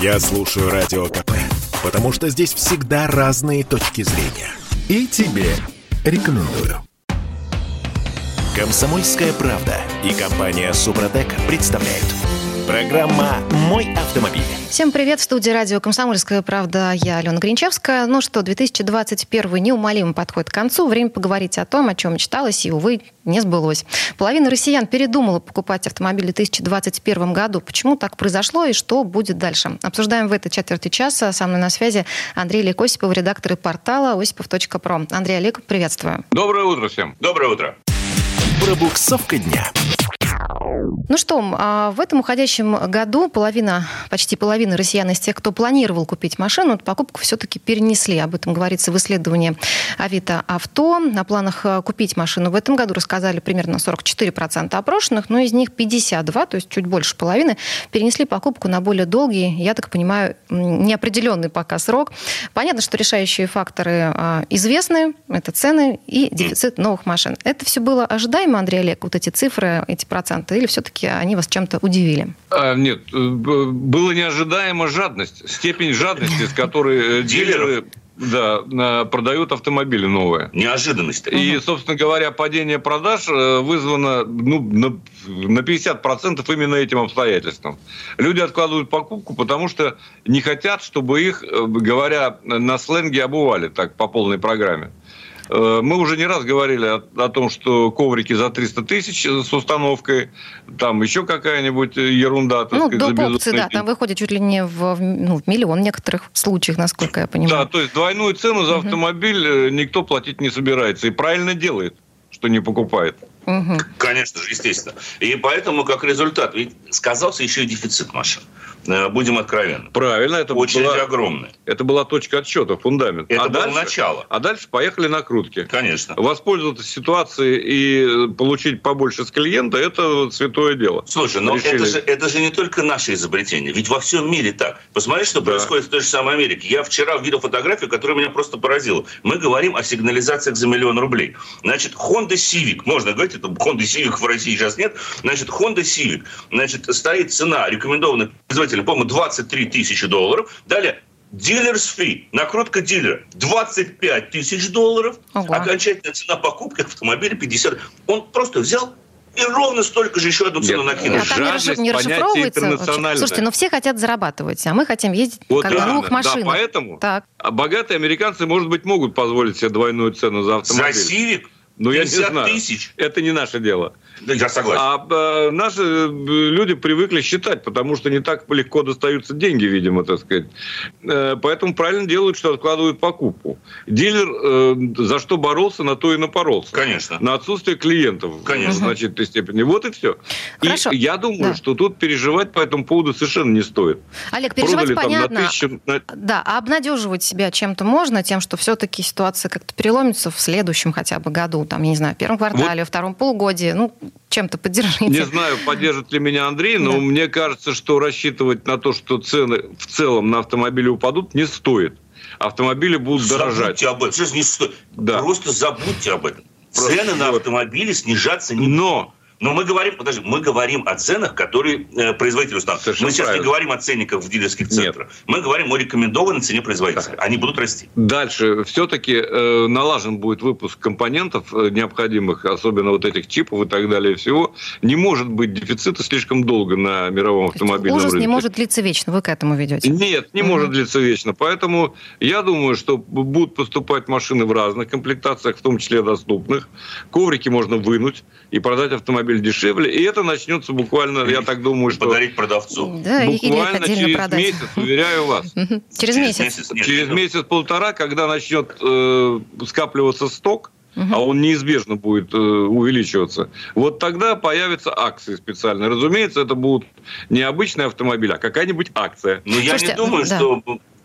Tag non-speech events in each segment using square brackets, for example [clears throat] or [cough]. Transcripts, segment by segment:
Я слушаю Радио КП, потому что здесь всегда разные точки зрения. И тебе рекомендую. Комсомольская правда и компания Супротек представляют. Программа «Мой автомобиль». Всем привет, в студии радио «Комсомольская правда». Я Алена Гринчевская. Ну что, 2021 неумолимо подходит к концу. Время поговорить о том, о чем мечталось и, увы, не сбылось. Половина россиян передумала покупать автомобили в 2021 году. Почему так произошло и что будет дальше? Обсуждаем в этой четверти часа. Со мной на связи Андрей Олег Осипов, редактор портала осипов.про. Андрей Олег, приветствую. Доброе утро всем. Доброе утро. Пробуксовка дня. Ну что, а в этом уходящем году половина, почти половина россиян из тех, кто планировал купить машину, покупку все-таки перенесли. Об этом говорится в исследовании Авито Авто. О планах э, купить машину в этом году рассказали примерно 44% опрошенных, но из них 52, то есть чуть больше половины, перенесли покупку на более долгий, я так понимаю, неопределенный пока срок. Понятно, что решающие факторы а, известны, это цены и дефицит новых машин. Это все было ожидаемо, Андрей Олег, вот эти цифры, эти проценты, или все-таки они вас чем-то удивили? А, нет, э, было неожидаемо жадность, степень жадности, с которой э, [laughs] дилеры да, продают автомобили новые. Неожиданность. И, собственно говоря, падение продаж э, вызвано ну, на, на 50% именно этим обстоятельством. Люди откладывают покупку, потому что не хотят, чтобы их, говоря на сленге, обували так по полной программе. Э, мы уже не раз говорили о, о том, что коврики за 300 тысяч с установкой, там еще какая-нибудь ерунда. Так ну, сказать, доп. опции, да, там выходит чуть ли не в, ну, в миллион в некоторых случаях, насколько я понимаю. Да, то есть двойную цену за автомобиль угу. никто платить не собирается. И правильно делает, что не покупает. Угу. Конечно же, естественно. И поэтому, как результат, ведь сказался еще и дефицит машин. Э, будем откровенны. Правильно. Это Очередь была, огромная. Это была точка отсчета, фундамент. Это а было дальше, начало. А дальше поехали накрутки. Конечно. Воспользоваться ситуацией и получить побольше с клиента – это святое дело. Слушай, но это же, это же не только наше изобретение. Ведь во всем мире так. Посмотри, что да. происходит в той же самой Америке. Я вчера увидел фотографию, которая меня просто поразила. Мы говорим о сигнализациях за миллион рублей. Значит, Honda Civic, можно говорить, это Honda Civic в России сейчас нет. Значит, Honda Civic, значит, стоит цена рекомендованных производителя, по-моему, 23 тысячи долларов. Далее Дилерс фи, накрутка дилера 25 тысяч долларов, Ого. окончательная цена покупки автомобиля 50. Он просто взял и ровно столько же еще одну цену накинул. А там не, не расшифровывается. Слушайте, но все хотят зарабатывать, а мы хотим ездить вот как на новых машинах. Да, поэтому так. богатые американцы, может быть, могут позволить себе двойную цену за автомобиль. За Civic ну, я не знаю. тысяч. Это не наше дело. Я согласен. А э, наши люди привыкли считать, потому что не так легко достаются деньги, видимо, так сказать. Э, поэтому правильно делают, что откладывают покупку. Дилер э, за что боролся, на то и напоролся. Конечно. На отсутствие клиентов. Конечно. В значительной степени. Вот и все. Хорошо. И я думаю, да. что тут переживать по этому поводу совершенно не стоит. Олег, переживать Продали, понятно. Там, на тысячу, на... Да, а обнадеживать себя чем-то можно, тем, что все-таки ситуация как-то переломится в следующем хотя бы году, там, я не знаю, в первом квартале, вот. втором полугодии. Ну, чем-то поддержите. Не знаю, поддержит ли меня Андрей, но да. мне кажется, что рассчитывать на то, что цены в целом на автомобили упадут, не стоит. Автомобили будут забудьте дорожать. об этом. Не сто... да. Просто забудьте об этом. Просто Цены вот. на автомобили снижаться не Но но мы говорим, подожди, мы говорим о ценах, которые э, производитель устанавливает. Мы сейчас правильно. не говорим о ценниках в дилерских центрах. Нет. Мы говорим о рекомендованной цене производителя. Они будут расти. Дальше все-таки э, налажен будет выпуск компонентов э, необходимых, особенно вот этих чипов и так далее всего. Не может быть дефицита слишком долго на мировом автомобильном Ужас рынке. не может длиться вечно. Вы к этому ведете? Нет, не угу. может длиться вечно. Поэтому я думаю, что будут поступать машины в разных комплектациях, в том числе доступных. Коврики можно вынуть и продать автомобиль дешевле. И это начнется буквально, я так думаю, что... Подарить продавцу. Да, буквально через продать. месяц, уверяю вас. Через месяц. Через месяц-полтора, когда начнет э, скапливаться сток, а он неизбежно будет э, увеличиваться. Вот тогда появятся акции специальные. Разумеется, это будут не обычные автомобили, а какая-нибудь акция. Но я не думаю, да. что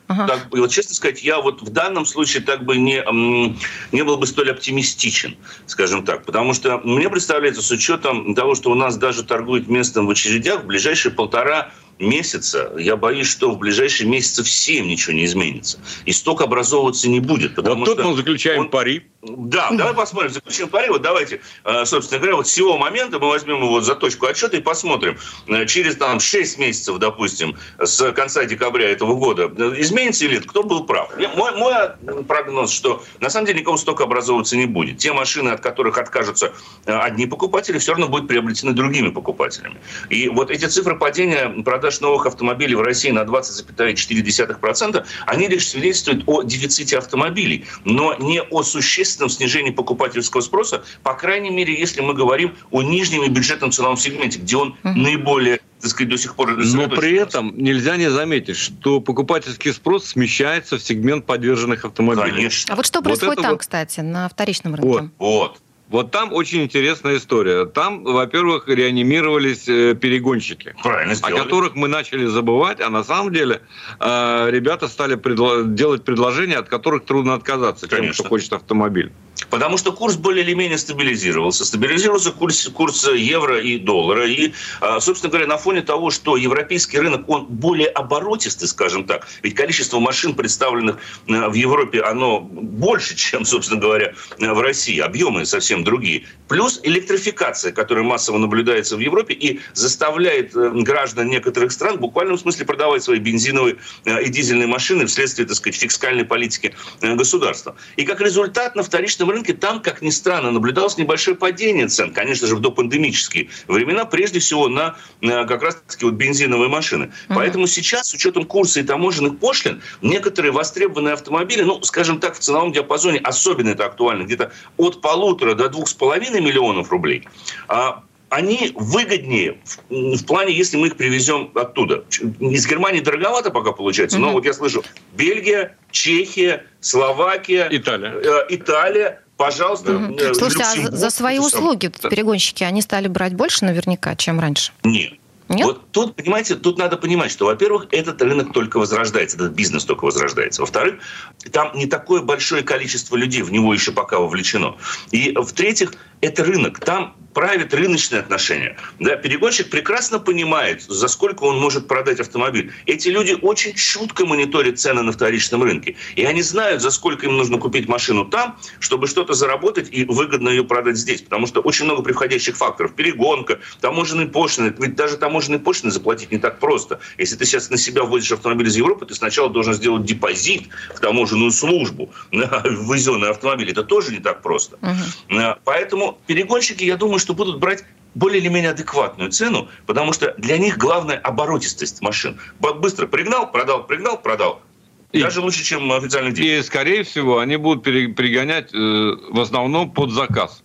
Ага. Так было. Честно сказать, я вот в данном случае так бы не, не был бы столь оптимистичен, скажем так. Потому что мне представляется, с учетом того, что у нас даже торгуют местом в очередях, в ближайшие полтора месяца, я боюсь, что в ближайшие месяцы всем ничего не изменится. И сток образовываться не будет. Потому вот тут что мы заключаем он... пари. Да, давай посмотрим, заключим пари. Вот давайте, э, собственно говоря, вот с сего момента мы возьмем его за точку отсчета и посмотрим. Э, через там 6 месяцев, допустим, с конца декабря этого года, э, изменится или нет? Кто был прав? Мой, мой прогноз, что на самом деле никому столько образовываться не будет. Те машины, от которых откажутся одни покупатели, все равно будут приобретены другими покупателями. И вот эти цифры падения продаж новых автомобилей в России на 20,4%, они лишь свидетельствуют о дефиците автомобилей, но не о существенном снижении покупательского спроса, по крайней мере, если мы говорим о нижнем и бюджетном ценовом сегменте, где он угу. наиболее так сказать, до сих пор... Но при этом нельзя не заметить, что покупательский спрос смещается в сегмент поддержанных автомобилей. Конечно. А вот что происходит вот там, вот... кстати, на вторичном рынке? Вот, вот. Вот там очень интересная история. Там, во-первых, реанимировались э, перегонщики, Правильно сделали. о которых мы начали забывать, а на самом деле э, ребята стали предло- делать предложения, от которых трудно отказаться, Конечно. тем, кто хочет автомобиль. Потому что курс более или менее стабилизировался. Стабилизировался курс, курс евро и доллара. И, а, собственно говоря, на фоне того, что европейский рынок, он более оборотистый, скажем так, ведь количество машин, представленных а, в Европе, оно больше, [laughs] чем, собственно говоря, в России. Объемы совсем другие. Плюс электрификация, которая массово наблюдается в Европе и заставляет э, граждан некоторых стран в буквальном смысле продавать свои бензиновые э, и дизельные машины вследствие, так сказать, фискальной политики э, государства. И как результат на вторичном рынке там, как ни странно, наблюдалось небольшое падение цен, конечно же, в допандемические времена, прежде всего на, как раз-таки вот бензиновые машины. Uh-huh. Поэтому сейчас, с учетом курса и таможенных пошлин, некоторые востребованные автомобили, ну, скажем так, в ценовом диапазоне особенно это актуально, где-то от полутора до двух с половиной миллионов рублей, а они выгоднее в, в плане, если мы их привезем оттуда. Из Германии дороговато пока получается, mm-hmm. но вот я слышу, Бельгия, Чехия, Словакия, Италия, э, Италия пожалуйста. Угу. Слушайте, а за свои услуги сам... перегонщики, они стали брать больше наверняка, чем раньше? Нет. Нет? Вот тут, понимаете, тут надо понимать, что, во-первых, этот рынок только возрождается, этот бизнес только возрождается. Во-вторых, там не такое большое количество людей в него еще пока вовлечено. И, в-третьих, это рынок. Там правит рыночные отношения. Да, перегонщик прекрасно понимает, за сколько он может продать автомобиль. Эти люди очень чутко мониторят цены на вторичном рынке. И они знают, за сколько им нужно купить машину там, чтобы что-то заработать и выгодно ее продать здесь. Потому что очень много приходящих факторов. Перегонка, таможенные пошлины. Ведь даже таможенные пошлины заплатить не так просто. Если ты сейчас на себя возишь автомобиль из Европы, ты сначала должен сделать депозит в таможенную службу [laughs] на ввезенный автомобиль. Это тоже не так просто. Uh-huh. Поэтому перегонщики, я думаю, что будут брать более или менее адекватную цену, потому что для них главная оборотистость машин. Быстро пригнал, продал, пригнал, продал. И, Даже лучше, чем официальный день. И, скорее всего, они будут пригонять э, в основном под заказ.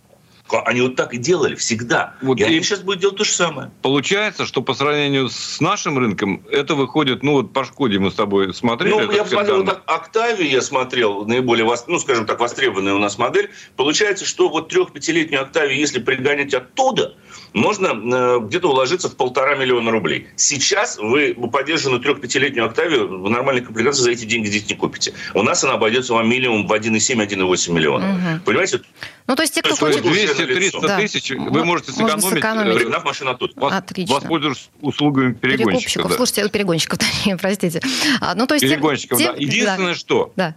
Они вот так и делали всегда. Вот и, и они сейчас будут делать то же самое. Получается, что по сравнению с нашим рынком, это выходит, ну вот по Шкоде мы с тобой смотрели. Ну, я посмотрел, так, Октавию я смотрел, наиболее, ну, скажем так, востребованная у нас модель. Получается, что вот трех-пятилетнюю Октавию, если пригонять оттуда, можно э, где-то уложиться в полтора миллиона рублей. Сейчас вы поддержанную трех-пятилетнюю Октавию в нормальной комплектации за эти деньги здесь не купите. У нас она обойдется вам минимум в 1,7-1,8 миллиона. Угу. Понимаете? Ну, то есть те, кто то хочет... 200-300 да. тысяч вы можете сэкономить, сэкономить. пригнав машину тут. Отлично. Воспользуясь услугами перегонщиков. Да. Слушайте, перегонщиков, [laughs] простите. А, ну, то есть перегонщиков, те, да. Единственное, да. что... Да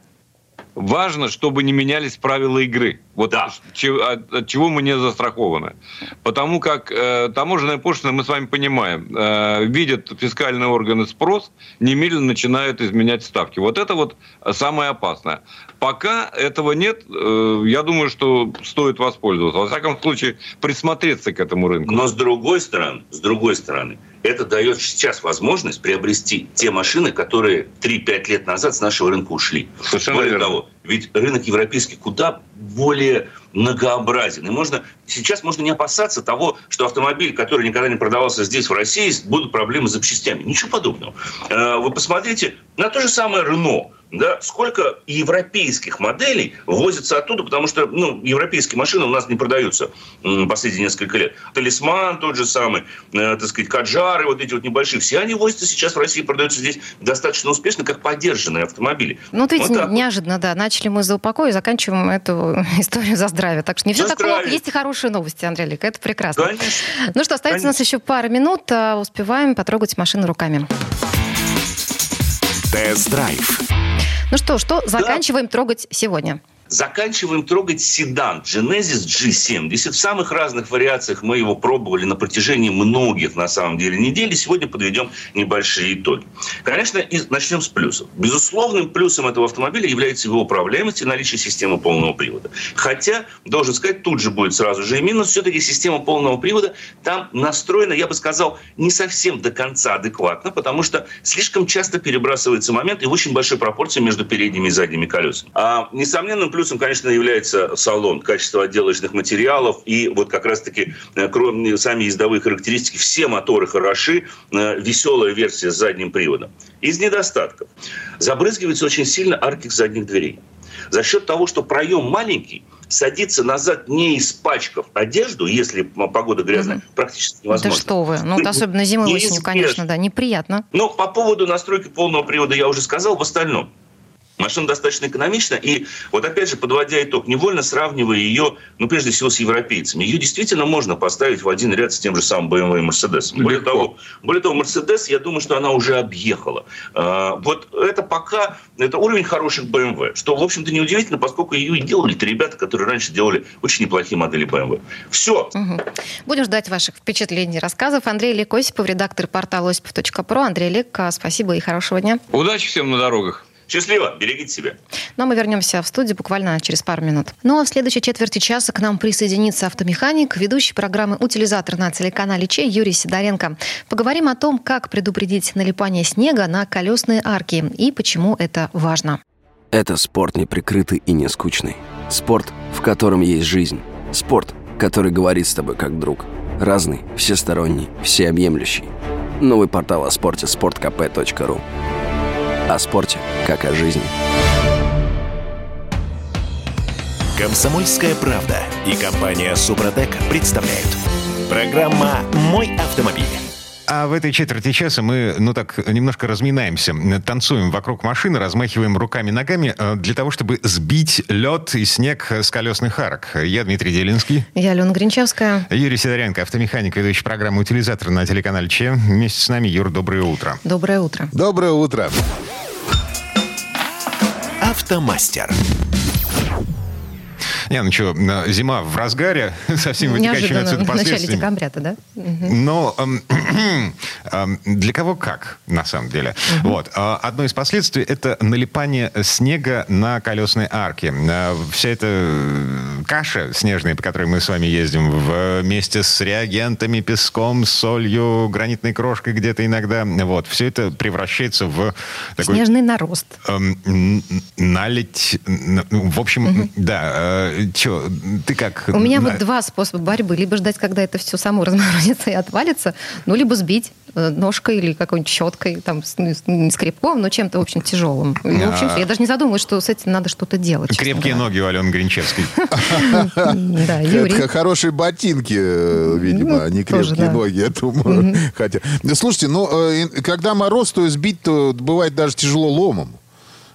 важно, чтобы не менялись правила игры. Вот да. от, от чего мы не застрахованы. Потому как э, таможенная пошлина, мы с вами понимаем, э, видят фискальные органы спрос, немедленно начинают изменять ставки. Вот это вот самое опасное. Пока этого нет, э, я думаю, что стоит воспользоваться. Во всяком случае, присмотреться к этому рынку. Но с другой стороны, с другой стороны, это дает сейчас возможность приобрести те машины, которые 3-5 лет назад с нашего рынка ушли. Совершенно Более верно. того, ведь рынок европейский куда более многообразен. И можно, сейчас можно не опасаться того, что автомобиль, который никогда не продавался здесь, в России, будут проблемы с запчастями. Ничего подобного. Э, вы посмотрите на то же самое Рено. Да, сколько европейских моделей возится оттуда, потому что ну, европейские машины у нас не продаются последние несколько лет. Талисман тот же самый, э, так сказать, Каджары, вот эти вот небольшие, все они возятся сейчас в России, продаются здесь достаточно успешно, как поддержанные автомобили. Ну, вот видите, вот неожиданно, да, начали мы за упокой, заканчиваем эту [laughs] историю за здравие. Так что не все так плохо, есть и хорошие новости, Андрей Лик, это прекрасно. Конечно. Ну что, остается Конечно. у нас еще пара минут, а успеваем потрогать машину руками. Тест-драйв. Ну что, что заканчиваем да. трогать сегодня? Заканчиваем трогать седан Genesis G70. В самых разных вариациях мы его пробовали на протяжении многих, на самом деле, недель. сегодня подведем небольшие итоги. Конечно, и начнем с плюсов. Безусловным плюсом этого автомобиля является его управляемость и наличие системы полного привода. Хотя, должен сказать, тут же будет сразу же и минус. Все-таки система полного привода там настроена, я бы сказал, не совсем до конца адекватно, потому что слишком часто перебрасывается момент и в очень большой пропорции между передними и задними колесами. А несомненным плюсом плюсом, конечно, является салон, качество отделочных материалов и вот как раз-таки э, кроме сами ездовые характеристики, все моторы хороши, э, веселая версия с задним приводом. Из недостатков. Забрызгивается очень сильно арки задних дверей. За счет того, что проем маленький, садиться назад, не испачкав одежду, если погода грязная, угу. практически невозможно. Да что вы, ну, вот особенно зимой осенью, конечно, да, неприятно. Но по поводу настройки полного привода я уже сказал, в остальном – Машина достаточно экономична, и вот опять же, подводя итог, невольно сравнивая ее, ну, прежде всего, с европейцами, ее действительно можно поставить в один ряд с тем же самым BMW и Mercedes. Более того, более того, Mercedes, я думаю, что она уже объехала. А, вот это пока, это уровень хороших BMW, что, в общем-то, неудивительно, поскольку ее и делали-то ребята, которые раньше делали очень неплохие модели BMW. Все. Угу. Будем ждать ваших впечатлений, рассказов. Андрей Осипов, редактор портала осипов.про. Андрей Лек, спасибо и хорошего дня. Удачи всем на дорогах. Счастливо, берегите себя. Ну а мы вернемся в студию буквально через пару минут. Ну а в следующей четверти часа к нам присоединится автомеханик, ведущий программы «Утилизатор» на телеканале Че Юрий Сидоренко. Поговорим о том, как предупредить налипание снега на колесные арки и почему это важно. Это спорт неприкрытый и не скучный. Спорт, в котором есть жизнь. Спорт, который говорит с тобой как друг. Разный, всесторонний, всеобъемлющий. Новый портал о спорте – sportkp.ru о спорте, как о жизни. Комсомольская правда и компания Супротек представляют. Программа «Мой автомобиль». А в этой четверти часа мы, ну так, немножко разминаемся, танцуем вокруг машины, размахиваем руками-ногами э, для того, чтобы сбить лед и снег с колесных арок. Я Дмитрий Делинский. Я Алена Гринчевская. Юрий Сидоренко, автомеханик, ведущий программы «Утилизатор» на телеканале Че. Вместе с нами, Юр, доброе утро. Доброе утро. Доброе утро. Автомастер. Не, ну что, зима в разгаре, [laughs] со всеми вытекающими отсюда последствиями. В начале декабря-то, да? Но эм, эм, [clears throat] для кого как, на самом деле. Угу. Вот. А, одно из последствий – это налипание снега на колесные арки. А, вся эта э, каша снежная, по которой мы с вами ездим, вместе с реагентами, песком, солью, гранитной крошкой где-то иногда, вот, все это превращается в такой... Снежный нарост. Эм, налить... В общем, угу. да, э, Че, ты как? У меня вот два способа борьбы. Либо ждать, когда это все само разморозится и отвалится, ну, либо сбить э, ножкой или какой-нибудь щеткой, там, не скребком, но чем-то, в общем, тяжелым. И, в общем, я даже не задумываюсь, что с этим надо что-то делать. Крепкие ноги у Алены Гринчевской. [laughs] Да, Юрий. Хорошие ботинки, э, видимо, ну, не крепкие ноги, я думаю. [laughs] Хотя, слушайте, ну, э, когда мороз, то сбить, то бывает даже тяжело ломом.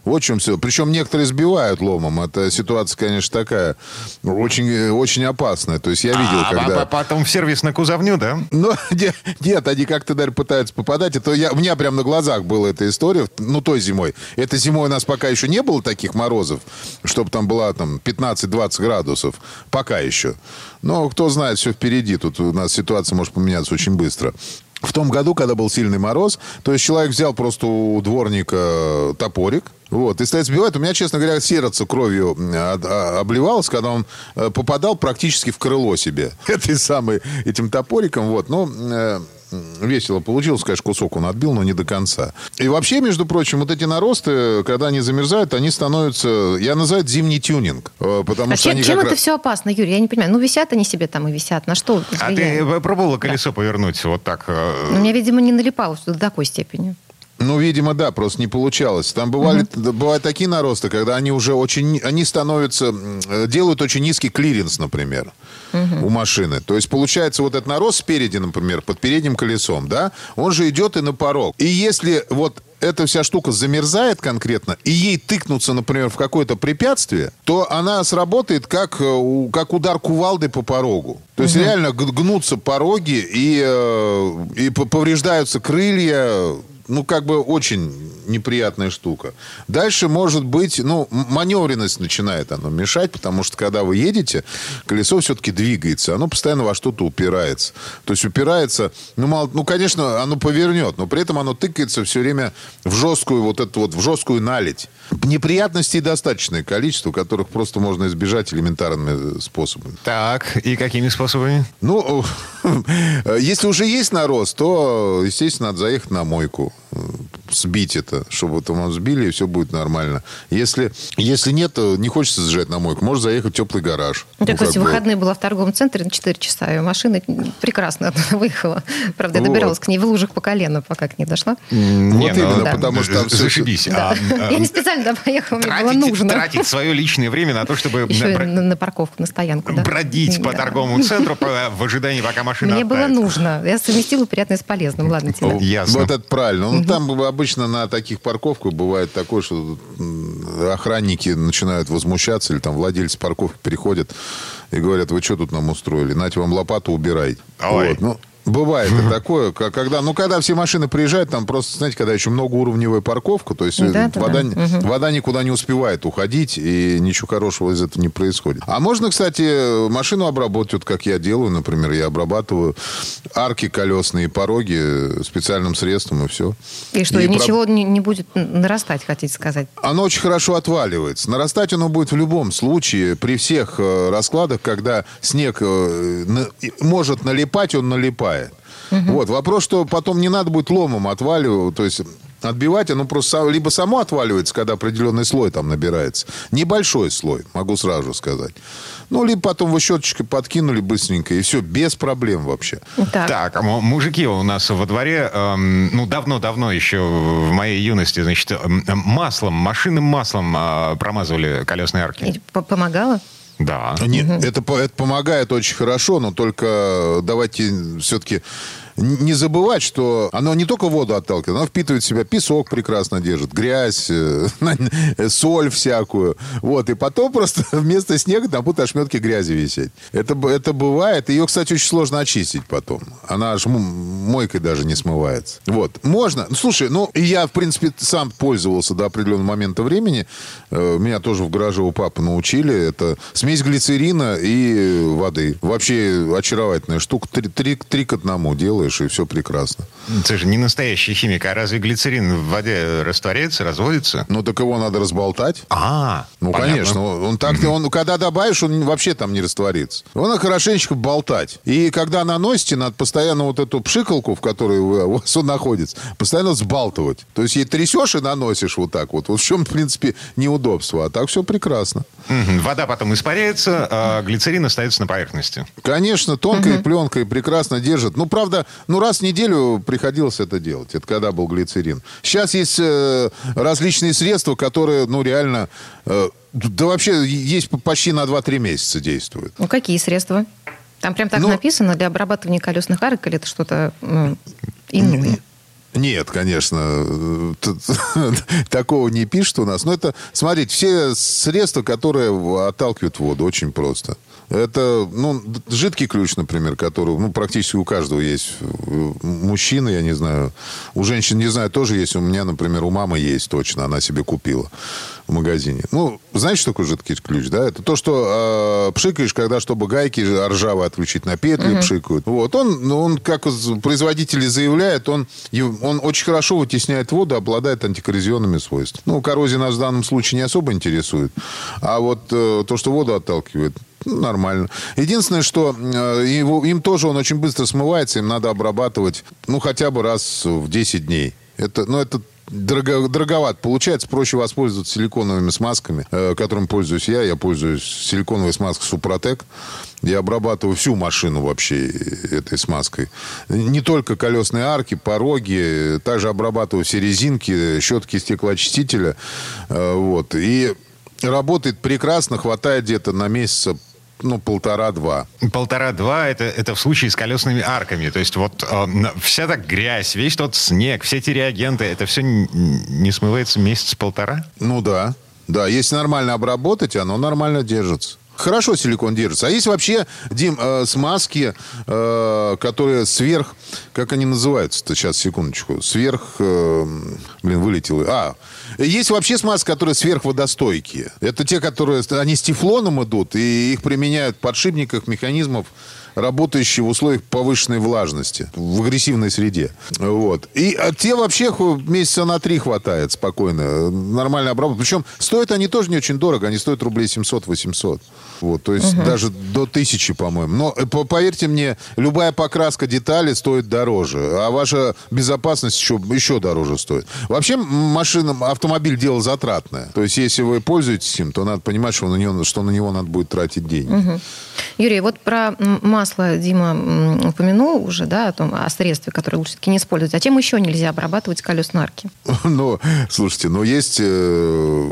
Вот в чем все. Причем некоторые сбивают ломом. Это ситуация, конечно, такая очень, очень опасная. То есть я видел, а, когда... А потом в сервис на кузовню, да? Ну, [laughs] нет, нет они как-то даже пытаются попадать. Это я, у меня прям на глазах была эта история. Ну, той зимой. Этой зимой у нас пока еще не было таких морозов, чтобы там была там 15-20 градусов. Пока еще. Но кто знает, все впереди. Тут у нас ситуация может поменяться очень быстро в том году, когда был сильный мороз, то есть человек взял просто у дворника топорик, вот, и стоит сбивать. У меня, честно говоря, сердце кровью а, обливалось, когда он э, попадал практически в крыло себе. [laughs] Этой самой, этим топориком, вот. Но э, весело получилось, конечно, кусок он отбил, но не до конца. И вообще, между прочим, вот эти наросты, когда они замерзают, они становятся, я называю это зимний тюнинг. Э, потому а что чем, они чем это раз... все опасно, Юрий? Я не понимаю. Ну, висят они себе там и висят. На что А ты пробовала колесо да. повернуть вот так? Ну, у меня, видимо, не налипало до такой степени. Ну, видимо, да, просто не получалось. Там бывали, угу. бывают такие наросты, когда они уже очень, они становятся, делают очень низкий клиренс, например, угу. у машины. То есть получается вот этот нарост спереди, например, под передним колесом, да, он же идет и на порог. И если вот эта вся штука замерзает конкретно, и ей тыкнуться, например, в какое-то препятствие, то она сработает как, э, как удар кувалды по порогу. То есть угу. реально гнутся пороги, и, э, и повреждаются крылья, ну, как бы очень неприятная штука. Дальше, может быть, ну, маневренность начинает оно мешать, потому что, когда вы едете, колесо все-таки двигается, оно постоянно во что-то упирается. То есть упирается, ну, мало, ну, конечно, оно повернет, но при этом оно тыкается все время в жесткую вот эту вот, в жесткую налить. Неприятностей достаточное количество, которых просто можно избежать элементарными способами. Так, и какими способами? Ну, если уже есть нарост, то, естественно, надо заехать на мойку сбить это, чтобы там вам сбили, и все будет нормально. Если, если нет, то не хочется заезжать на мойку, можно заехать в теплый гараж. Я, ну, кстати, в выходные была в торговом центре на 4 часа, и машина прекрасно [laughs] выехала. Правда, я добиралась к ней в лужах по колено, пока к ней дошла. Не, вот ну, именно, да. потому что там Зашибись. Да. [laughs] А, я не специально поехала, мне было нужно. Тратить свое личное время на то, чтобы... Еще на, на, на парковку, на стоянку, да. Бродить по торговому [laughs] центру в ожидании, пока машина Мне было нужно. Я совместила приятное с полезным. Ладно, тебе. Ясно. Вот это правильно. Ну, там обычно на таких парковках бывает такое, что охранники начинают возмущаться, или там владельцы парковки переходят и говорят, вы что тут нам устроили? Нате вам лопату убирайте. Вот. Ну, Бывает и такое, когда, ну, когда все машины приезжают, там просто, знаете, когда еще многоуровневая парковка, то есть да, вода, да. вода никуда не успевает уходить, и ничего хорошего из этого не происходит. А можно, кстати, машину обработать, вот как я делаю, например, я обрабатываю арки колесные, пороги специальным средством, и все. И что, и ничего про... не, не будет нарастать, хотите сказать? Оно очень хорошо отваливается. Нарастать оно будет в любом случае, при всех э, раскладах, когда снег э, может налипать, он налипает. Угу. Вот. Вопрос, что потом не надо будет ломом отваливать, то есть отбивать, оно просто либо само отваливается, когда определенный слой там набирается. Небольшой слой, могу сразу сказать. Ну, либо потом вы щеточкой подкинули быстренько, и все, без проблем вообще. Так, так а мужики у нас во дворе, эм, ну, давно-давно еще в моей юности, значит, эм, маслом, машинным маслом э, промазывали колесные арки. И помогало? Да. Нет, угу. это, это помогает очень хорошо, но только давайте все-таки не забывать, что оно не только воду отталкивает, оно впитывает в себя песок прекрасно держит, грязь, э, [laughs] соль всякую. Вот, и потом просто [laughs] вместо снега там будут ошметки грязи висеть. Это, это бывает. Ее, кстати, очень сложно очистить потом. Она аж мойкой даже не смывается. Вот. Можно. Ну, слушай, ну, я, в принципе, сам пользовался до определенного момента времени. Э, меня тоже в гараже у папы научили. Это смесь глицерина и воды. Вообще очаровательная штука. Три, три, три к одному делаешь делаешь, и все прекрасно. Ты же не настоящий химик. А разве глицерин в воде растворяется, разводится? Ну, так его надо разболтать. А, Ну, понятно. конечно. Он так, он, когда добавишь, он вообще там не растворится. Его хорошенечко болтать. И когда наносите, надо постоянно вот эту пшикалку, в которой [laughs] у вас он находится, постоянно сбалтывать. То есть, ей трясешь и наносишь вот так вот. Вот в чем, в принципе, неудобство. А так все прекрасно. Вода потом испаряется, а глицерин остается на поверхности. Конечно, тонкой угу. пленкой прекрасно держит. Ну, правда, ну, раз в неделю приходилось это делать. Это когда был глицерин. Сейчас есть э, различные средства, которые, ну, реально... Э, да вообще есть почти на 2-3 месяца действуют. Ну, какие средства? Там прям так ну, написано для обрабатывания колесных арок или это что-то ну, иное? Нет, конечно, [laughs] такого не пишут у нас. Но это, смотрите, все средства, которые отталкивают воду, очень просто. Это, ну, жидкий ключ, например, который, ну, практически у каждого есть. Мужчина, я не знаю. У женщин, не знаю, тоже есть. У меня, например, у мамы есть точно. Она себе купила в магазине. Ну, знаете, что такое жидкий ключ, да? Это то, что э, пшикаешь, когда, чтобы гайки ржавые отключить на петли, угу. пшикают. Вот. Он, ну, он, как производители заявляют, он, он очень хорошо вытесняет воду, обладает антикоррозионными свойствами. Ну, коррозия нас в данном случае не особо интересует. А вот э, то, что воду отталкивает, ну, нормально. Единственное, что э, его, им тоже он очень быстро смывается, им надо обрабатывать, ну, хотя бы раз в 10 дней. Это, ну, это дорого, дороговато получается. Проще воспользоваться силиконовыми смазками, э, которым пользуюсь я. Я пользуюсь силиконовой смазкой Супротек. Я обрабатываю всю машину вообще этой смазкой. Не только колесные арки, пороги. Также обрабатываю все резинки, щетки стеклоочистителя. Э, вот. И работает прекрасно. Хватает где-то на месяца ну, полтора-два. Полтора-два это, это в случае с колесными арками. То есть вот э, вся так грязь, весь тот снег, все эти реагенты, это все не смывается месяц-полтора? Ну да. Да, если нормально обработать, оно нормально держится. Хорошо силикон держится. А есть вообще, Дим, э, смазки, э, которые сверх... Как они называются-то? Сейчас, секундочку. Сверх... Э, блин, вылетело. А, есть вообще смазки, которые сверхводостойкие. Это те, которые... Они с тефлоном идут, и их применяют в подшипниках механизмов работающие в условиях повышенной влажности, в агрессивной среде. Вот. И а те вообще месяца на три хватает спокойно. Нормально обработать. Причем стоят они тоже не очень дорого. Они стоят рублей 700-800. Вот, то есть угу. даже до тысячи, по-моему. Но э, поверьте мне, любая покраска детали стоит дороже, а ваша безопасность еще, еще дороже стоит. Вообще машина, автомобиль дело затратное. То есть если вы пользуетесь им, то надо понимать, что на него, что на него надо будет тратить деньги. Угу. Юрий, вот про масло Дима упомянул уже, да, о, том, о средстве, которое лучше все-таки не использовать. А чем еще нельзя обрабатывать колесные арки? [laughs] Ну, слушайте, ну есть э,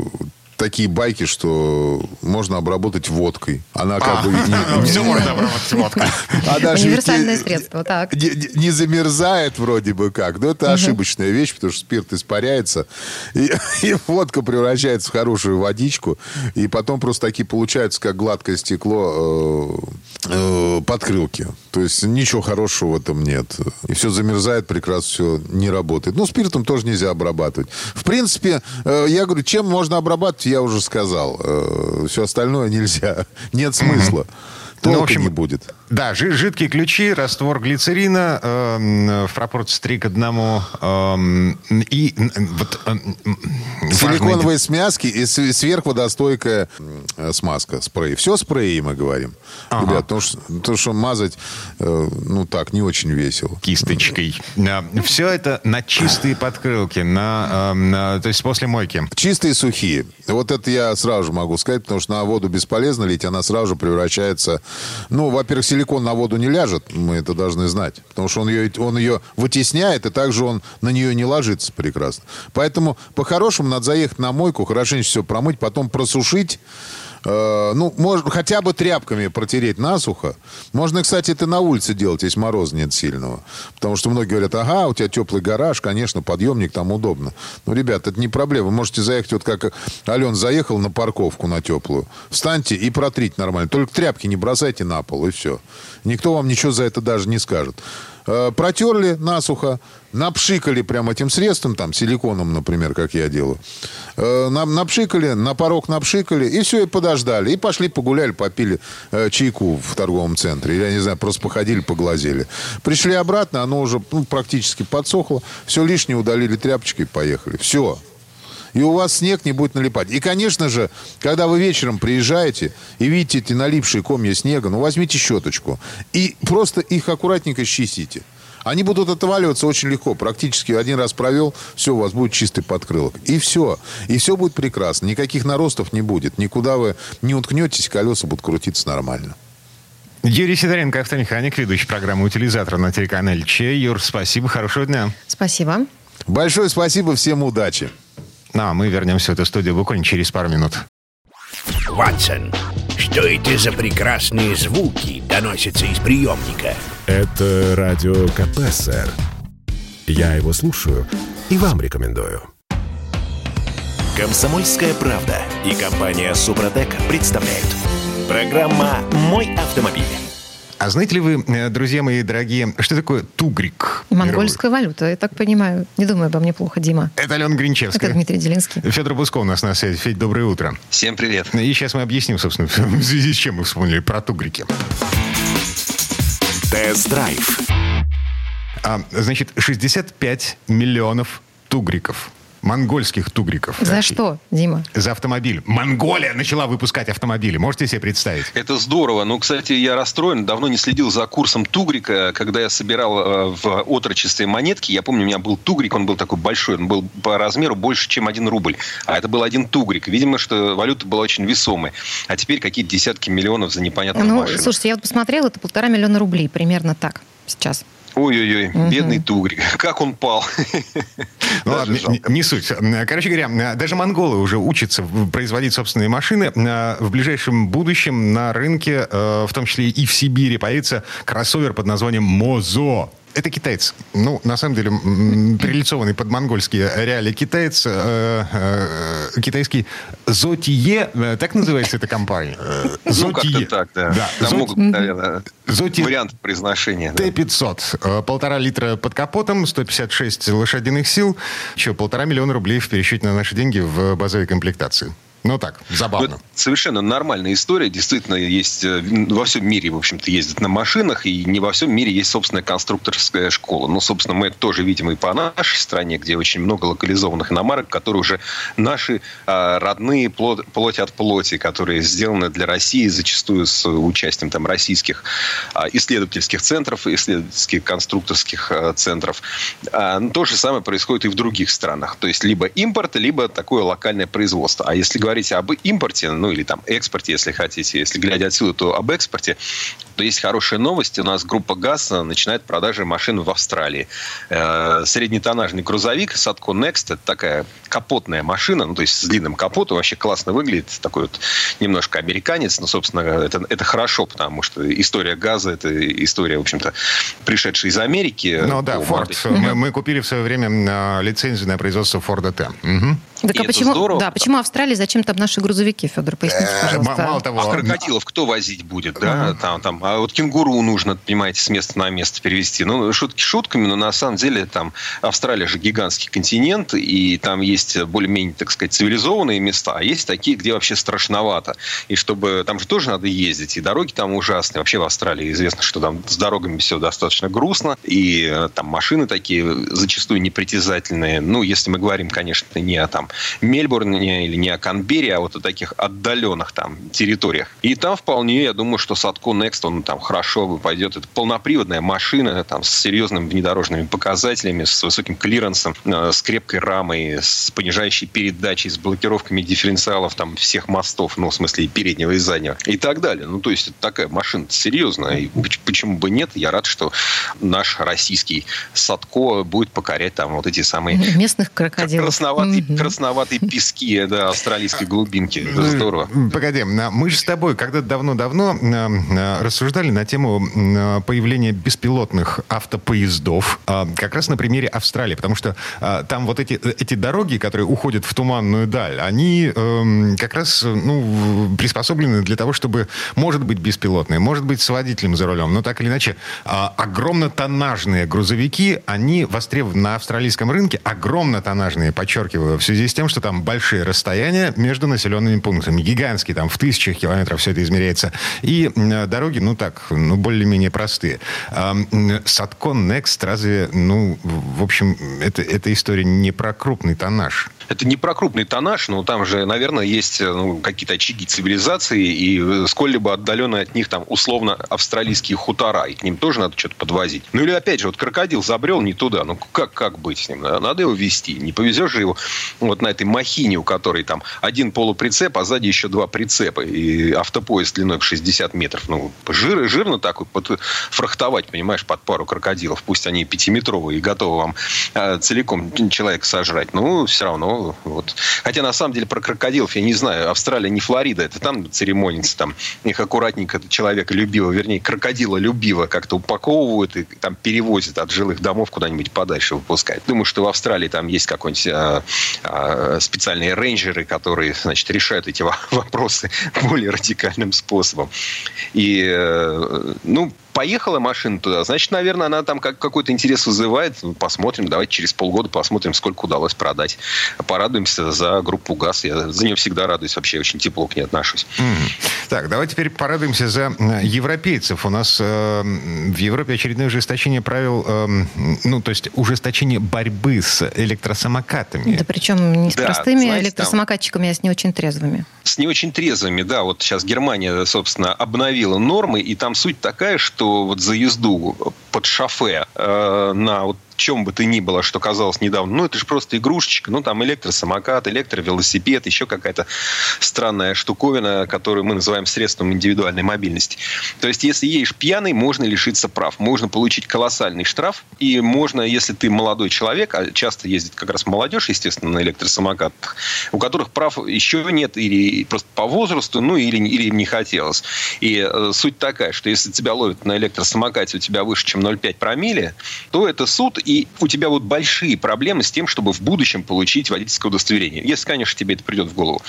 такие байки, что можно обработать водкой. Она как бы... Все можно обработать водкой. [laughs] Универсальное средство, так. Не замерзает вроде бы как. Но это ошибочная вещь, потому что спирт испаряется, [laughs] и водка превращается в хорошую водичку, и потом просто такие получаются, как гладкое стекло э, э, подкрылки. То есть ничего хорошего в этом нет. И все замерзает, прекрасно все не работает. Ну, спиртом тоже нельзя обрабатывать. В принципе, э, я говорю, чем можно обрабатывать, я уже сказал. Э, все остальное нельзя. [laughs] Нет смысла. Толка ну, в общем, не будет. Да, жидкие ключи, раствор глицерина э, в пропорции 3 к 1. Э, и вот, э, Силиконовые важный... смазки и сверхводостойкая смазка, спрей. Все спреи мы говорим. Ага. Ребят, потому что, потому что мазать, э, ну так, не очень весело. Кисточкой. Все это на чистые подкрылки, на, эм, на, то есть после мойки. Чистые сухие. Вот это я сразу же могу сказать, потому что на воду бесполезно лить, она сразу же превращается ну, во-первых, силикон на воду не ляжет, мы это должны знать. Потому что он ее, он ее вытесняет, и также он на нее не ложится прекрасно. Поэтому, по-хорошему, надо заехать на мойку, хорошенько все промыть, потом просушить, Э, ну, можно хотя бы тряпками протереть насухо. Можно, кстати, это на улице делать, если мороз нет сильного. Потому что многие говорят, ага, у тебя теплый гараж, конечно, подъемник там удобно. Ну, ребят, это не проблема. Вы можете заехать, вот как Ален заехал на парковку на теплую. Встаньте и протрите нормально. Только тряпки не бросайте на пол, и все. Никто вам ничего за это даже не скажет. Э, протерли насухо, напшикали прям этим средством, там, силиконом, например, как я делаю. Э, напшикали, на порог напшикали, и все, и подождали. И пошли погуляли, попили э, чайку в торговом центре. Я не знаю, просто походили, поглазели. Пришли обратно, оно уже ну, практически подсохло. Все лишнее удалили тряпочкой поехали. Все и у вас снег не будет налипать. И, конечно же, когда вы вечером приезжаете и видите эти налипшие комья снега, ну, возьмите щеточку и просто их аккуратненько счистите. Они будут отваливаться очень легко. Практически один раз провел, все, у вас будет чистый подкрылок. И все. И все будет прекрасно. Никаких наростов не будет. Никуда вы не уткнетесь, колеса будут крутиться нормально. Юрий Сидоренко, автомеханик, ведущий программы «Утилизатор» на телеканале Че. Юр, спасибо, хорошего дня. Спасибо. Большое спасибо, всем удачи. Ну, а мы вернемся в эту студию буквально через пару минут. Ватсон, что это за прекрасные звуки доносятся из приемника? Это радио КП, сэр. Я его слушаю и вам рекомендую. Комсомольская правда и компания Супротек представляют. Программа «Мой автомобиль». А знаете ли вы, э, друзья мои дорогие, что такое тугрик? Монгольская мировой? валюта, я так понимаю. Не думаю обо мне плохо, Дима. Это Алена Гринчевская. Это Дмитрий Делинский. Федор Бусков у нас на связи. Федь, доброе утро. Всем привет. И сейчас мы объясним, собственно, [laughs] в связи с чем мы вспомнили про тугрики. Тест-драйв. А, значит, 65 миллионов тугриков монгольских тугриков. За что, Дима? За автомобиль. Монголия начала выпускать автомобили. Можете себе представить? Это здорово. Ну, кстати, я расстроен. Давно не следил за курсом тугрика. Когда я собирал э, в отрочестве монетки, я помню, у меня был тугрик, он был такой большой, он был по размеру больше, чем один рубль. А это был один тугрик. Видимо, что валюта была очень весомой. А теперь какие-то десятки миллионов за непонятную Ну, машину. слушайте, я вот посмотрела, это полтора миллиона рублей, примерно так сейчас. Ой-ой-ой, Мгм. бедный тугрик. [laughs] Как он пал. [laughs] Ну ладно, не, не суть. Короче говоря, даже монголы уже учатся производить собственные машины. А, В ближайшем будущем на рынке, э, в том числе и в Сибири, появится кроссовер под названием «Мозо». Это китаец. Ну, на самом деле, прилицованный под монгольские реалии китаец, э, э, китайский Зотие, э, так называется эта компания? Э, Ну, как-то так, да. Да. Там Зот- могут, наверное, Зотие варианты произношения. да. Т-500. Э, Полтора литра под капотом, 156 лошадиных сил. Еще полтора миллиона рублей в пересчете на наши деньги в базовой комплектации. Ну так, Ну, забавно. это совершенно нормальная история. Действительно, есть э, во всем мире, в общем-то, ездят на машинах, и не во всем мире есть собственная конструкторская школа. Ну, собственно, мы это тоже видим и по нашей стране, где очень много локализованных иномарок, которые уже наши а, родные плоть, плоть от плоти, которые сделаны для России, зачастую с участием там российских а, исследовательских центров, исследовательских конструкторских а, центров. Ну, то же самое происходит и в других странах. То есть либо импорт, либо такое локальное производство. А если говорить об импорте, ну или там экспорте, если хотите, если глядя отсюда, то об экспорте, то есть хорошая новость. У нас группа ГАЗ начинает продажи машин в Австралии. Э, Среднетоннажный грузовик Satco Next. Это такая капотная машина, ну, то есть с длинным капотом. Вообще классно выглядит. Такой вот немножко американец. Но, собственно, это, это хорошо, потому что история газа – это история, в общем-то, пришедшая из Америки. Ну да, Форд. Мы, мы купили в свое время э, лицензию на производство Форда Т. Мгм. Так И а это почему, здорово. да, почему Австралия, зачем там наши грузовики, Федор, поясните, Э, пожалуйста. Мало того, А крокодилов кто возить будет, да? Там, там, а вот кенгуру нужно, понимаете, с места на место перевести. Ну, шутки шутками, но на самом деле там Австралия же гигантский континент, и там есть более-менее, так сказать, цивилизованные места, а есть такие, где вообще страшновато. И чтобы... Там же тоже надо ездить, и дороги там ужасные. Вообще в Австралии известно, что там с дорогами все достаточно грустно, и э, там машины такие зачастую непритязательные. Ну, если мы говорим, конечно, не о там Мельбурне или не о Канберре, а вот о таких отдаленных там территориях. И там вполне, я думаю, что Садко Next, он там хорошо пойдет. Это полноприводная машина там с серьезными внедорожными показателями, с высоким клиренсом, э, с крепкой рамой, с понижающей передачей, с блокировками дифференциалов там всех мостов, ну, в смысле и переднего, и заднего, и так далее. Ну, то есть, это такая машина серьезная, и поч- почему бы нет? Я рад, что наш российский Садко будет покорять там вот эти самые Местных крокодилов. красноватые, Мгм. Красноватые пески да, австралийской глубинки. Это здорово. Погоди, а мы же с тобой когда-то давно-давно э, э, рассуждали на тему э, появления беспилотных автопоездов, э, как раз на примере Австралии, потому что э, там вот эти, эти дороги, которые уходят в туманную даль, они эм, как раз э, ну, приспособлены для того, чтобы, может быть, беспилотные, может быть, с водителем за рулем, но так или иначе, э, огромнотоннажные грузовики, они востребованы на австралийском рынке, огромнотоннажные, подчеркиваю, в связи с тем, что там большие расстояния между населенными пунктами, гигантские, там в тысячах километров все это измеряется, и м, дороги, ну так, ну более-менее простые. М, Садкон Next, разве, ну, в общем, это, эта история не про крупный тоннаж. Это не про крупный тоннаж, но там же, наверное, есть ну, какие-то очаги цивилизации, и э, сколь-либо отдаленные от них там условно австралийские хутора, и к ним тоже надо что-то подвозить. Ну или опять же, вот крокодил забрел не туда, ну как, как быть с ним? Надо его вести. Не повезешь же его вот на этой махине, у которой там один полуприцеп, а сзади еще два прицепа, и автопоезд длиной в 60 метров. Ну, жир, жирно так вот фрахтовать, понимаешь, под пару крокодилов. Пусть они пятиметровые и готовы вам э, целиком человека сожрать. Ну, все равно вот. Хотя, на самом деле, про крокодилов я не знаю. Австралия не Флорида. Это там церемонится. Там их аккуратненько человека любивого, вернее, крокодила любивого как-то упаковывают и там перевозят от жилых домов куда-нибудь подальше выпускают. Думаю, что в Австралии там есть какой-нибудь а, а, специальные рейнджеры, которые, значит, решают эти во- [laughs] вопросы более радикальным способом. И, э, ну, поехала машина туда, значит, наверное, она там как, какой-то интерес вызывает. Посмотрим, давайте через полгода посмотрим, сколько удалось продать. Порадуемся за группу ГАЗ. Я за нее всегда радуюсь, вообще очень тепло к ней отношусь. Mm. Так, давайте теперь порадуемся за европейцев. У нас э, в Европе очередное ужесточение правил, э, ну, то есть ужесточение борьбы с электросамокатами. Да причем не с да, простыми знаете, электросамокатчиками, там... а с не очень трезвыми. С не очень трезвыми, да. Вот сейчас Германия, собственно, обновила нормы, и там суть такая, что вот за езду под шофе э, на вот чем бы ты ни было, что казалось недавно, ну, это же просто игрушечка, ну, там электросамокат, электровелосипед, еще какая-то странная штуковина, которую мы называем средством индивидуальной мобильности. То есть, если едешь пьяный, можно лишиться прав. Можно получить колоссальный штраф, и можно, если ты молодой человек, а часто ездит как раз молодежь, естественно, на электросамокатах, у которых прав еще нет, или просто по возрасту, ну, или, или им не хотелось. И э, суть такая, что если тебя ловят на электросамокате, у тебя выше, чем 0,5 промилле, то это суд, и у тебя вот большие проблемы с тем, чтобы в будущем получить водительское удостоверение. Если, конечно, тебе это придет в голову.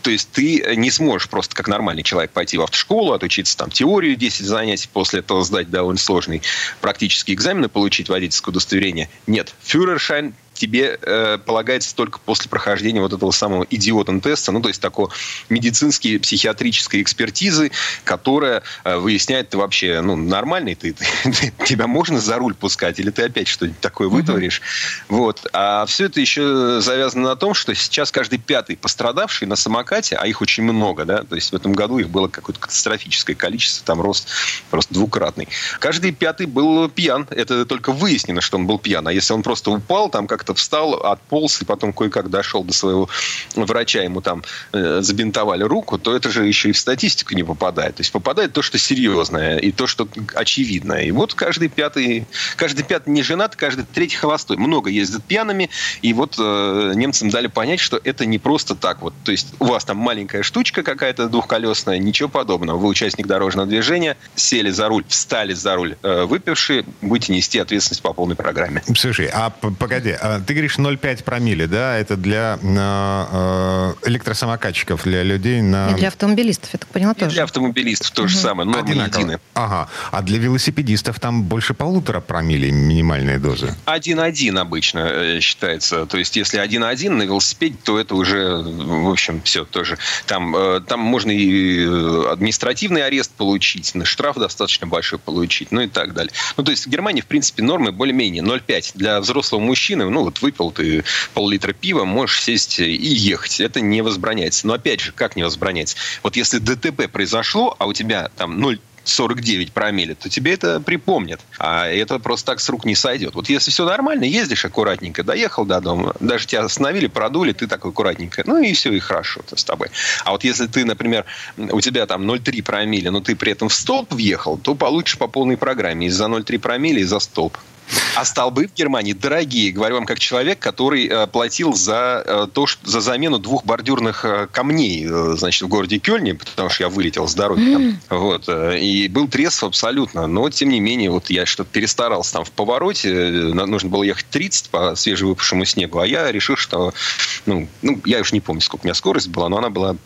То есть ты не сможешь просто как нормальный человек пойти в автошколу, отучиться там теорию 10 занятий, после этого сдать довольно сложный практический экзамен и получить водительское удостоверение. Нет. Фюрершайн тебе э, полагается только после прохождения вот этого самого идиотен-теста, ну, то есть такой медицинской, психиатрической экспертизы, которая э, выясняет, ты вообще, ну, нормальный ты, ты, [laughs] ты, тебя можно за руль пускать, или ты опять что-нибудь такое вытворишь. Mm-hmm. Вот. А все это еще завязано на том, что сейчас каждый пятый пострадавший на самокате, а их очень много, да, то есть в этом году их было какое-то катастрофическое количество, там рост просто двукратный. Каждый пятый был пьян, это только выяснено, что он был пьян, а если он просто упал, там как как-то встал, отполз и потом кое-как дошел до своего врача, ему там э, забинтовали руку, то это же еще и в статистику не попадает. То есть попадает то, что серьезное, и то, что очевидное. И вот каждый пятый, каждый пятый не женат, каждый третий холостой. Много ездят пьяными, и вот э, немцам дали понять, что это не просто так вот. То есть у вас там маленькая штучка какая-то двухколесная, ничего подобного. Вы участник дорожного движения, сели за руль, встали за руль, э, выпившие, будете нести ответственность по полной программе. Слушай, а погоди, а ты говоришь 0,5 промили, да? Это для э, электросамокатчиков, для людей на... И для автомобилистов, я так поняла, тоже. И для автомобилистов то же угу. самое, нормы едины. Ага. А для велосипедистов там больше полутора промили минимальная доза? 1,1 обычно э, считается. То есть, если 1,1 на велосипеде, то это уже, в общем, все тоже. Там, э, там можно и э, административный арест получить, штраф достаточно большой получить, ну и так далее. Ну, то есть, в Германии, в принципе, нормы более-менее 0,5. Для взрослого мужчины, ну, вот выпил ты пол-литра пива, можешь сесть и ехать. Это не возбраняется. Но опять же, как не возбраняется? Вот если ДТП произошло, а у тебя там 0 49 промилле, то тебе это припомнят. А это просто так с рук не сойдет. Вот если все нормально, ездишь аккуратненько, доехал до дома, даже тебя остановили, продули, ты такой аккуратненько, ну и все, и хорошо -то с тобой. А вот если ты, например, у тебя там 0,3 промилле, но ты при этом в столб въехал, то получишь по полной программе из-за 0,3 промилле и за столб. А столбы в Германии дорогие. Говорю вам как человек, который э, платил за э, то, что, за замену двух бордюрных э, камней, значит, в городе Кёльне, потому что я вылетел с дороги там. Вот. И был трезв абсолютно. Но, тем не менее, вот я что-то перестарался там в повороте. Нужно было ехать 30 по свежевыпавшему снегу. А я решил, что... Ну, ну, я уж не помню, сколько у меня скорость была, но она была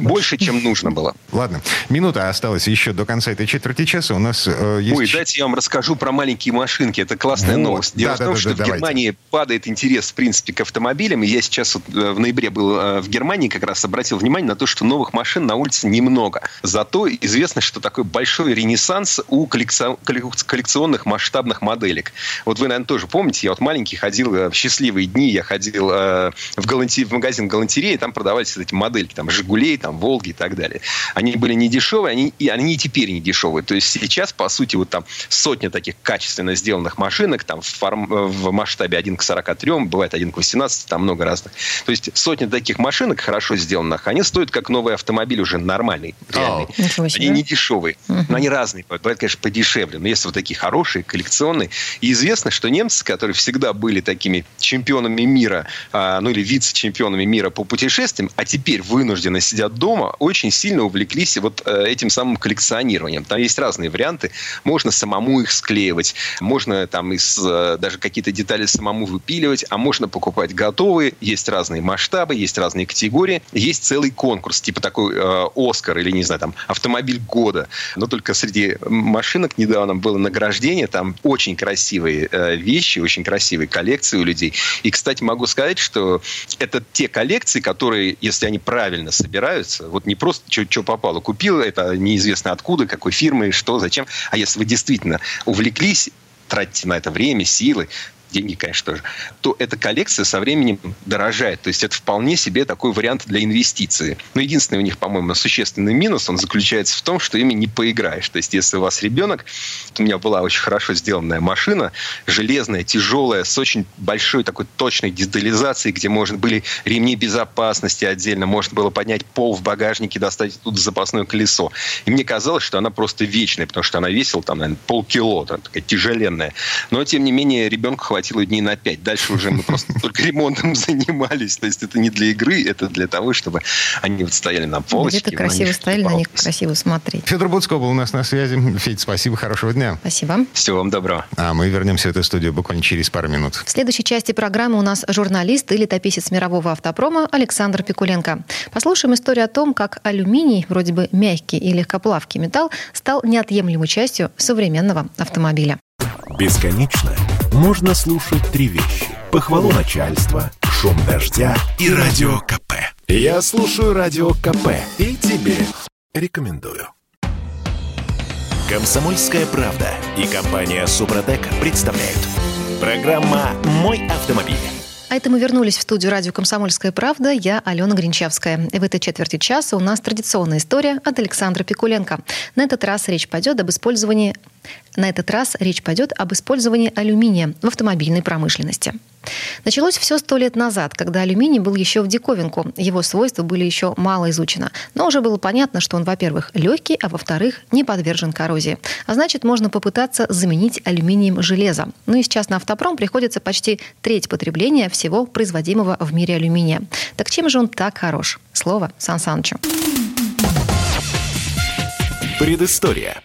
больше, чем нужно было. Ладно. Минута осталась еще до конца этой четверти часа. У нас э, есть... Ой, дайте я вам расскажу про маленькие машинки. Это классная вот. новость. Дело да, в том, да, что да, в Германии давайте. падает интерес, в принципе, к автомобилям. И я сейчас вот, э, в ноябре был э, в Германии, как раз обратил внимание на то, что новых машин на улице немного. Зато известно, что такой большой ренессанс у коллекционных масштабных моделек. Вот вы, наверное, тоже помните, я вот маленький ходил э, в счастливые дни, я ходил э, в, галанти... в магазин галантереи, там продавались эти модельки, там, «Жигулей», там, «Волги» и так далее. Они были не дешевые, они, и они и теперь не дешевые. То есть сейчас, по сути, вот там сотня таких качественно сделанных машинок, там в, форм, в масштабе 1 к 43, бывает 1 к 18, там много разных. То есть сотня таких машинок, хорошо сделанных, они стоят как новый автомобиль уже нормальный, реальный. Oh. Они не дешевые, но они разные. Бывают, конечно, подешевле. Но есть вот такие хорошие, коллекционные. И известно, что немцы, которые всегда были такими чемпионами мира, а, ну или вице-чемпионами мира по путешествиям, а теперь вынуждены вынужденно сидят дома, очень сильно увлеклись вот э, этим самым коллекционированием. Там есть разные варианты. Можно самому их склеивать, можно там из э, даже какие-то детали самому выпиливать, а можно покупать готовые. Есть разные масштабы, есть разные категории. Есть целый конкурс, типа такой э, Оскар или, не знаю, там, автомобиль года. Но только среди машинок недавно было награждение. Там очень красивые э, вещи, очень красивые коллекции у людей. И, кстати, могу сказать, что это те коллекции, которые, если они правильно собираются, вот не просто что попало, купил это неизвестно откуда, какой фирмы, что, зачем, а если вы действительно увлеклись тратите на это время, силы, деньги, конечно, тоже, то эта коллекция со временем дорожает. То есть это вполне себе такой вариант для инвестиции. Но единственный у них, по-моему, существенный минус, он заключается в том, что ими не поиграешь. То есть если у вас ребенок, у меня была очень хорошо сделанная машина, железная, тяжелая, с очень большой такой точной детализацией, где можно были ремни безопасности отдельно, можно было поднять пол в багажнике, достать тут запасное колесо. И мне казалось, что она просто вечная, потому что она весила там, наверное, полкило, там, такая тяжеленная. Но, тем не менее, ребенку хватило хватило дней на пять. Дальше уже мы просто [laughs] только ремонтом занимались. То есть это не для игры, это для того, чтобы они вот стояли на полочке. Где-то красиво стояли, на них красиво смотреть. Федор Буцко был у нас на связи. Федь, спасибо, хорошего дня. Спасибо. Всего вам доброго. А мы вернемся в эту студию буквально через пару минут. В следующей части программы у нас журналист и летописец мирового автопрома Александр Пикуленко. Послушаем историю о том, как алюминий, вроде бы мягкий и легкоплавкий металл, стал неотъемлемой частью современного автомобиля. Бесконечно можно слушать три вещи. Похвалу начальства, шум дождя и радио КП. Я слушаю радио КП и тебе рекомендую. Комсомольская правда и компания Супротек представляют. Программа «Мой автомобиль». А это мы вернулись в студию радио «Комсомольская правда». Я Алена Гринчевская. И в этой четверти часа у нас традиционная история от Александра Пикуленко. На этот раз речь пойдет об использовании на этот раз речь пойдет об использовании алюминия в автомобильной промышленности. Началось все сто лет назад, когда алюминий был еще в диковинку. Его свойства были еще мало изучены. Но уже было понятно, что он, во-первых, легкий, а во-вторых, не подвержен коррозии. А значит, можно попытаться заменить алюминием железо. Ну и сейчас на автопром приходится почти треть потребления всего производимого в мире алюминия. Так чем же он так хорош? Слово Сан Санычу. Предыстория.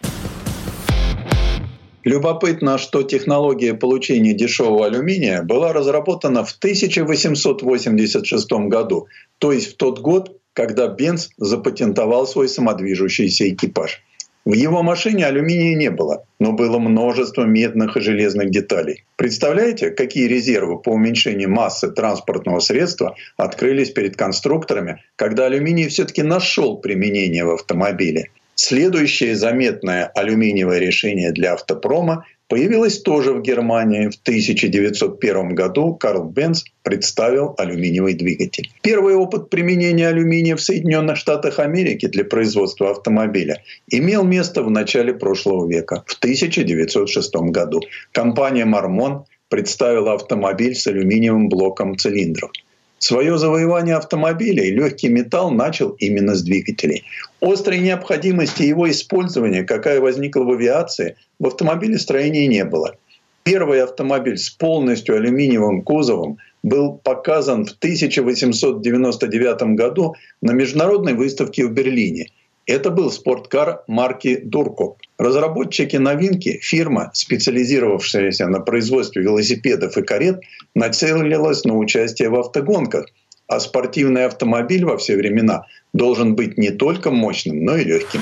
Любопытно, что технология получения дешевого алюминия была разработана в 1886 году, то есть в тот год, когда Бенц запатентовал свой самодвижущийся экипаж. В его машине алюминия не было, но было множество медных и железных деталей. Представляете, какие резервы по уменьшению массы транспортного средства открылись перед конструкторами, когда алюминий все-таки нашел применение в автомобиле? Следующее заметное алюминиевое решение для автопрома появилось тоже в Германии. В 1901 году Карл Бенц представил алюминиевый двигатель. Первый опыт применения алюминия в Соединенных Штатах Америки для производства автомобиля имел место в начале прошлого века, в 1906 году. Компания «Мормон» представила автомобиль с алюминиевым блоком цилиндров. Свое завоевание автомобилей легкий металл начал именно с двигателей. Острой необходимости его использования, какая возникла в авиации, в автомобилестроении не было. Первый автомобиль с полностью алюминиевым кузовом был показан в 1899 году на международной выставке в Берлине – это был спорткар марки Дурко. Разработчики новинки, фирма, специализировавшаяся на производстве велосипедов и карет, нацелилась на участие в автогонках. А спортивный автомобиль во все времена должен быть не только мощным, но и легким.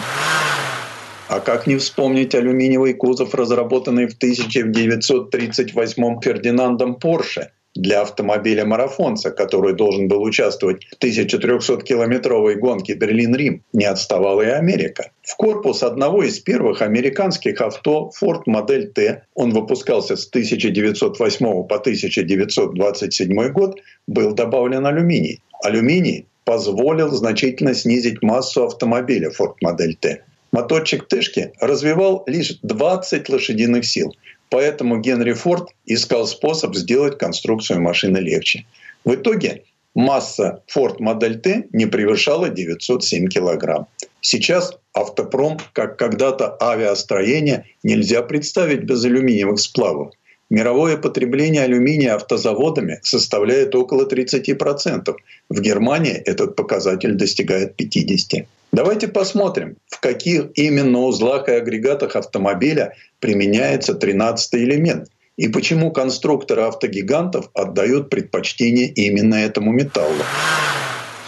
А как не вспомнить алюминиевый кузов, разработанный в 1938 Фердинандом Порше – для автомобиля-марафонца, который должен был участвовать в 1300-километровой гонке Берлин-Рим, не отставала и Америка. В корпус одного из первых американских авто Ford Модель T, он выпускался с 1908 по 1927 год, был добавлен алюминий. Алюминий позволил значительно снизить массу автомобиля Ford Модель T. Моторчик Тышки развивал лишь 20 лошадиных сил – Поэтому Генри Форд искал способ сделать конструкцию машины легче. В итоге масса Ford Модель Т не превышала 907 килограмм. Сейчас автопром, как когда-то авиастроение, нельзя представить без алюминиевых сплавов. Мировое потребление алюминия автозаводами составляет около 30%. В Германии этот показатель достигает 50%. Давайте посмотрим, в каких именно узлах и агрегатах автомобиля применяется 13 элемент и почему конструкторы автогигантов отдают предпочтение именно этому металлу.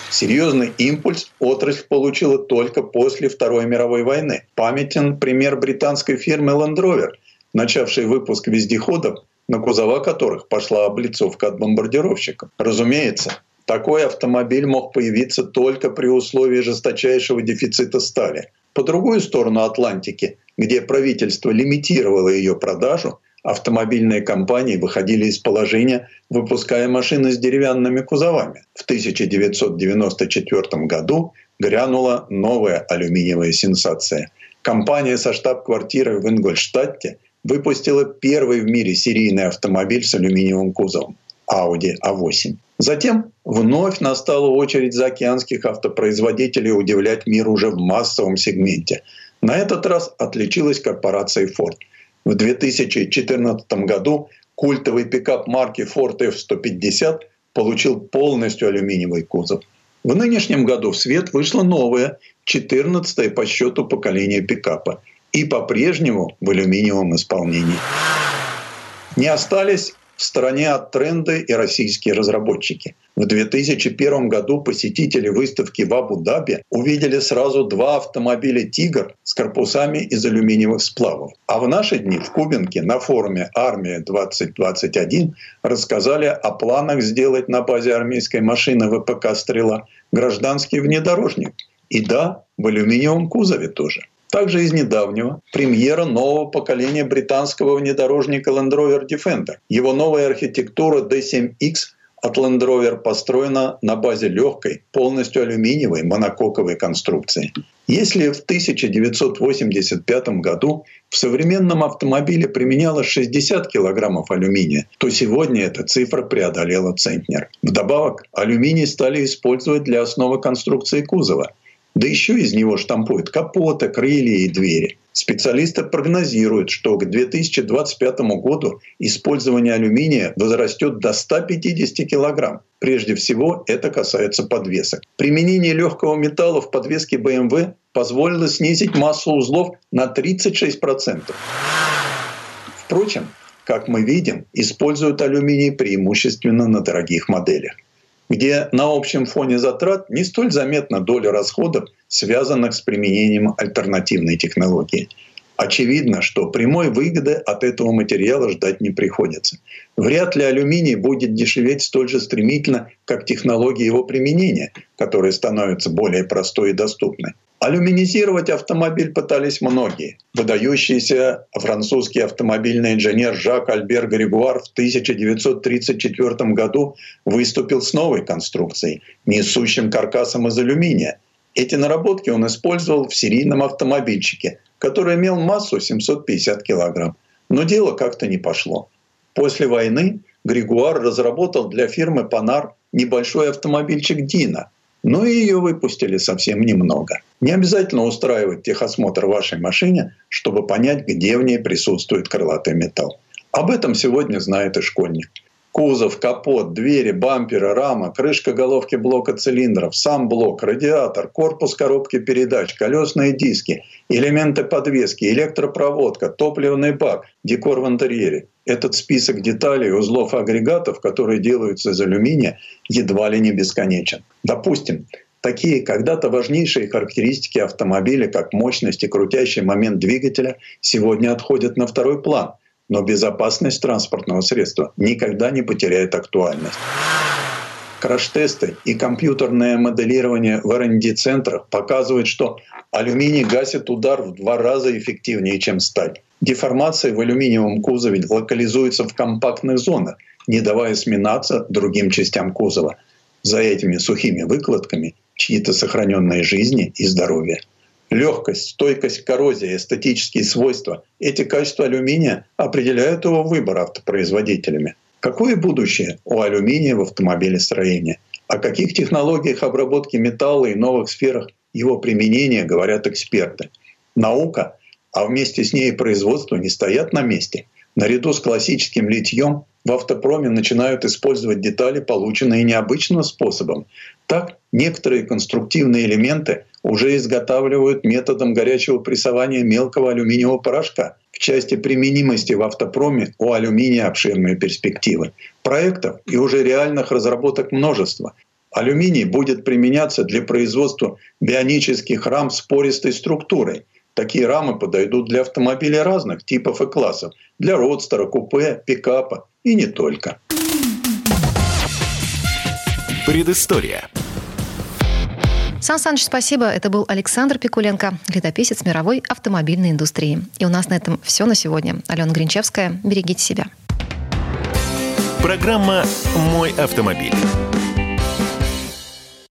Серьезный импульс отрасль получила только после Второй мировой войны. Памятен пример британской фирмы Land Rover, начавшей выпуск вездеходов, на кузова которых пошла облицовка от бомбардировщиков. Разумеется, такой автомобиль мог появиться только при условии жесточайшего дефицита стали. По другую сторону Атлантики, где правительство лимитировало ее продажу, автомобильные компании выходили из положения, выпуская машины с деревянными кузовами. В 1994 году грянула новая алюминиевая сенсация. Компания со штаб-квартирой в Ингольштадте выпустила первый в мире серийный автомобиль с алюминиевым кузовом – Audi A8. Затем вновь настала очередь заокеанских автопроизводителей удивлять мир уже в массовом сегменте. На этот раз отличилась корпорация Ford. В 2014 году культовый пикап марки Ford F-150 получил полностью алюминиевый кузов. В нынешнем году в свет вышло новое, 14 по счету поколение пикапа. И по-прежнему в алюминиевом исполнении. Не остались в стороне от тренда и российские разработчики. В 2001 году посетители выставки в Абу-Даби увидели сразу два автомобиля «Тигр» с корпусами из алюминиевых сплавов. А в наши дни в Кубинке на форуме «Армия-2021» рассказали о планах сделать на базе армейской машины ВПК «Стрела» гражданский внедорожник. И да, в алюминиевом кузове тоже. Также из недавнего премьера нового поколения британского внедорожника Land Rover Defender. Его новая архитектура D7X от Land Rover построена на базе легкой, полностью алюминиевой монококовой конструкции. Если в 1985 году в современном автомобиле применялось 60 килограммов алюминия, то сегодня эта цифра преодолела центнер. Вдобавок, алюминий стали использовать для основы конструкции кузова – да еще из него штампуют капоты, крылья и двери. Специалисты прогнозируют, что к 2025 году использование алюминия возрастет до 150 килограмм. Прежде всего, это касается подвесок. Применение легкого металла в подвеске BMW позволило снизить массу узлов на 36%. Впрочем, как мы видим, используют алюминий преимущественно на дорогих моделях где на общем фоне затрат не столь заметна доля расходов, связанных с применением альтернативной технологии. Очевидно, что прямой выгоды от этого материала ждать не приходится. Вряд ли алюминий будет дешеветь столь же стремительно, как технология его применения, которая становится более простой и доступной. Алюминизировать автомобиль пытались многие. Выдающийся французский автомобильный инженер Жак Альбер Григуар в 1934 году выступил с новой конструкцией, несущим каркасом из алюминия. Эти наработки он использовал в серийном автомобильчике, который имел массу 750 килограмм. Но дело как-то не пошло. После войны Григуар разработал для фирмы Панар небольшой автомобильчик Дина – но и ее выпустили совсем немного. Не обязательно устраивать техосмотр вашей машине, чтобы понять, где в ней присутствует крылатый металл. Об этом сегодня знает и школьник. Кузов, капот, двери, бамперы, рама, крышка головки блока цилиндров, сам блок, радиатор, корпус коробки передач, колесные диски, элементы подвески, электропроводка, топливный бак, декор в интерьере. Этот список деталей, узлов агрегатов, которые делаются из алюминия, едва ли не бесконечен. Допустим, Такие когда-то важнейшие характеристики автомобиля, как мощность и крутящий момент двигателя, сегодня отходят на второй план – но безопасность транспортного средства никогда не потеряет актуальность. Краш-тесты и компьютерное моделирование в R&D-центрах показывают, что алюминий гасит удар в два раза эффективнее, чем сталь. Деформация в алюминиевом кузове локализуется в компактных зонах, не давая сминаться другим частям кузова. За этими сухими выкладками чьи-то сохраненные жизни и здоровье легкость, стойкость к коррозии, эстетические свойства. Эти качества алюминия определяют его выбор автопроизводителями. Какое будущее у алюминия в автомобилестроении? О каких технологиях обработки металла и новых сферах его применения говорят эксперты. Наука, а вместе с ней и производство не стоят на месте. Наряду с классическим литьем в автопроме начинают использовать детали, полученные необычным способом. Так, некоторые конструктивные элементы уже изготавливают методом горячего прессования мелкого алюминиевого порошка. В части применимости в автопроме у алюминия обширные перспективы. Проектов и уже реальных разработок множество. Алюминий будет применяться для производства бионических рам с пористой структурой. Такие рамы подойдут для автомобилей разных типов и классов, для родстера, купе, пикапа и не только. Предыстория. Сан Саныч, спасибо. Это был Александр Пикуленко, летописец мировой автомобильной индустрии. И у нас на этом все на сегодня. Алена Гринчевская. Берегите себя. Программа «Мой автомобиль».